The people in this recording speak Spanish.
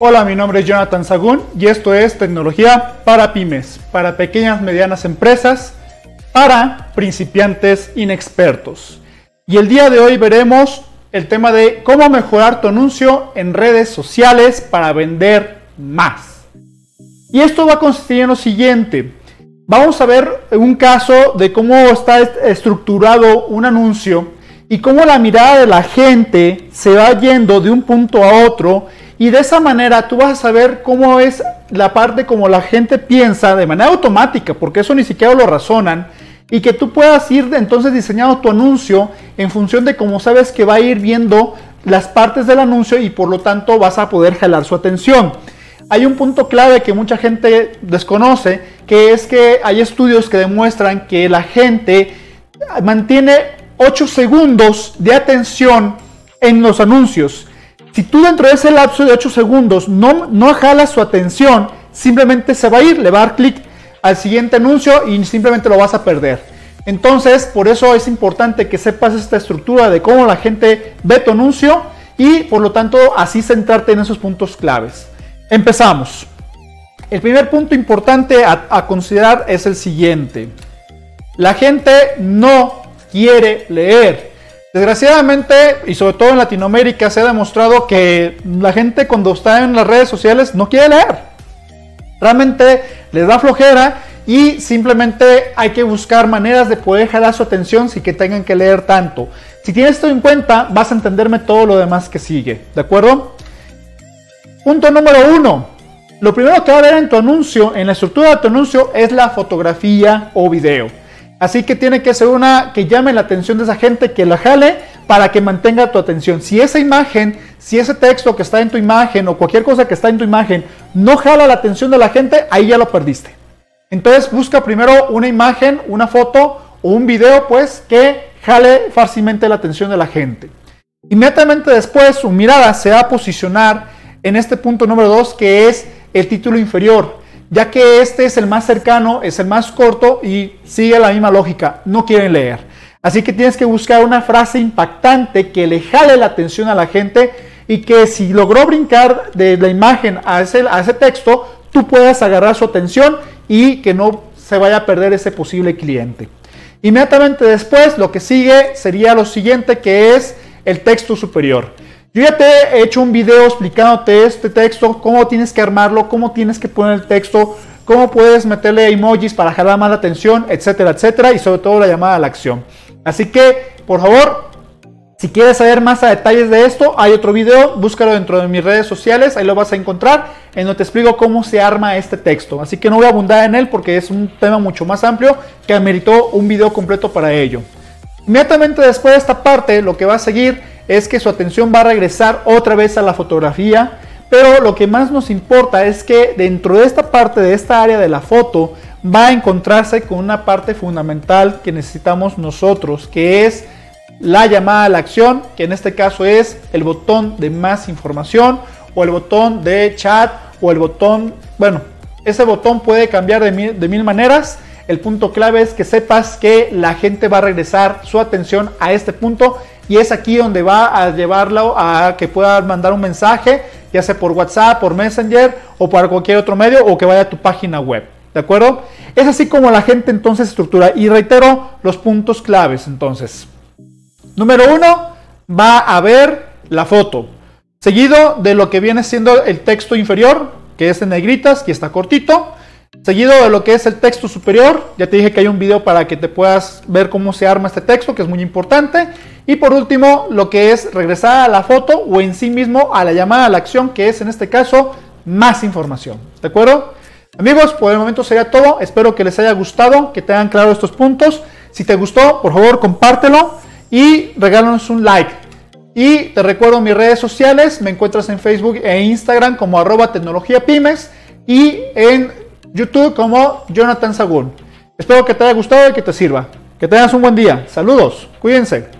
Hola, mi nombre es Jonathan Sagún y esto es Tecnología para Pymes, para pequeñas, medianas empresas, para principiantes inexpertos. Y el día de hoy veremos el tema de cómo mejorar tu anuncio en redes sociales para vender más. Y esto va a consistir en lo siguiente. Vamos a ver un caso de cómo está estructurado un anuncio y cómo la mirada de la gente se va yendo de un punto a otro y de esa manera tú vas a saber cómo es la parte como la gente piensa de manera automática, porque eso ni siquiera lo razonan, y que tú puedas ir entonces diseñando tu anuncio en función de cómo sabes que va a ir viendo las partes del anuncio y por lo tanto vas a poder jalar su atención. Hay un punto clave que mucha gente desconoce, que es que hay estudios que demuestran que la gente mantiene 8 segundos de atención en los anuncios. Si tú dentro de ese lapso de 8 segundos no, no jalas su atención, simplemente se va a ir, le va a dar clic al siguiente anuncio y simplemente lo vas a perder. Entonces, por eso es importante que sepas esta estructura de cómo la gente ve tu anuncio y por lo tanto así centrarte en esos puntos claves. Empezamos. El primer punto importante a, a considerar es el siguiente. La gente no quiere leer. Desgraciadamente, y sobre todo en Latinoamérica, se ha demostrado que la gente cuando está en las redes sociales no quiere leer. Realmente les da flojera y simplemente hay que buscar maneras de poder jalar su atención sin que tengan que leer tanto. Si tienes esto en cuenta, vas a entenderme todo lo demás que sigue. ¿De acuerdo? Punto número uno. Lo primero que va a ver en tu anuncio, en la estructura de tu anuncio, es la fotografía o video. Así que tiene que ser una que llame la atención de esa gente, que la jale para que mantenga tu atención. Si esa imagen, si ese texto que está en tu imagen o cualquier cosa que está en tu imagen no jala la atención de la gente, ahí ya lo perdiste. Entonces busca primero una imagen, una foto o un video pues que jale fácilmente la atención de la gente. Inmediatamente después su mirada se va a posicionar en este punto número 2 que es el título inferior ya que este es el más cercano, es el más corto y sigue la misma lógica, no quieren leer. Así que tienes que buscar una frase impactante que le jale la atención a la gente y que si logró brincar de la imagen a ese, texto, tú puedas agarrar su atención y que no se vaya a perder ese posible cliente. Inmediatamente después, lo que sigue sería lo siguiente, que es el texto superior. Yo ya te he hecho un video explicándote este texto, cómo tienes que armarlo, cómo tienes que poner el texto, cómo puedes meterle emojis para jalar más la atención, etcétera, etcétera, y sobre todo la llamada a la acción. Así que, por favor, si quieres saber más a detalles de esto, hay otro video, búscalo dentro de mis redes sociales, ahí lo vas a encontrar, en donde te explico cómo se arma este texto. Así que no voy a abundar en él porque es un tema mucho más amplio que ameritó un video completo para ello. Inmediatamente después de esta parte, lo que va a seguir es que su atención va a regresar otra vez a la fotografía, pero lo que más nos importa es que dentro de esta parte, de esta área de la foto, va a encontrarse con una parte fundamental que necesitamos nosotros, que es la llamada a la acción, que en este caso es el botón de más información o el botón de chat o el botón, bueno, ese botón puede cambiar de mil, de mil maneras. El punto clave es que sepas que la gente va a regresar su atención a este punto y es aquí donde va a llevarlo a que pueda mandar un mensaje, ya sea por WhatsApp, por Messenger o por cualquier otro medio o que vaya a tu página web. ¿De acuerdo? Es así como la gente entonces estructura. Y reitero los puntos claves entonces. Número uno, va a ver la foto. Seguido de lo que viene siendo el texto inferior, que es en negritas, que está cortito. Seguido de lo que es el texto superior, ya te dije que hay un video para que te puedas ver cómo se arma este texto, que es muy importante. Y por último, lo que es regresar a la foto o en sí mismo a la llamada a la acción, que es en este caso más información. ¿De acuerdo? Amigos, por el momento sería todo. Espero que les haya gustado, que tengan claro estos puntos. Si te gustó, por favor, compártelo y regálanos un like. Y te recuerdo mis redes sociales, me encuentras en Facebook e Instagram como arroba tecnología y en YouTube como Jonathan Sagún. Espero que te haya gustado y que te sirva. Que tengas un buen día. Saludos. Cuídense.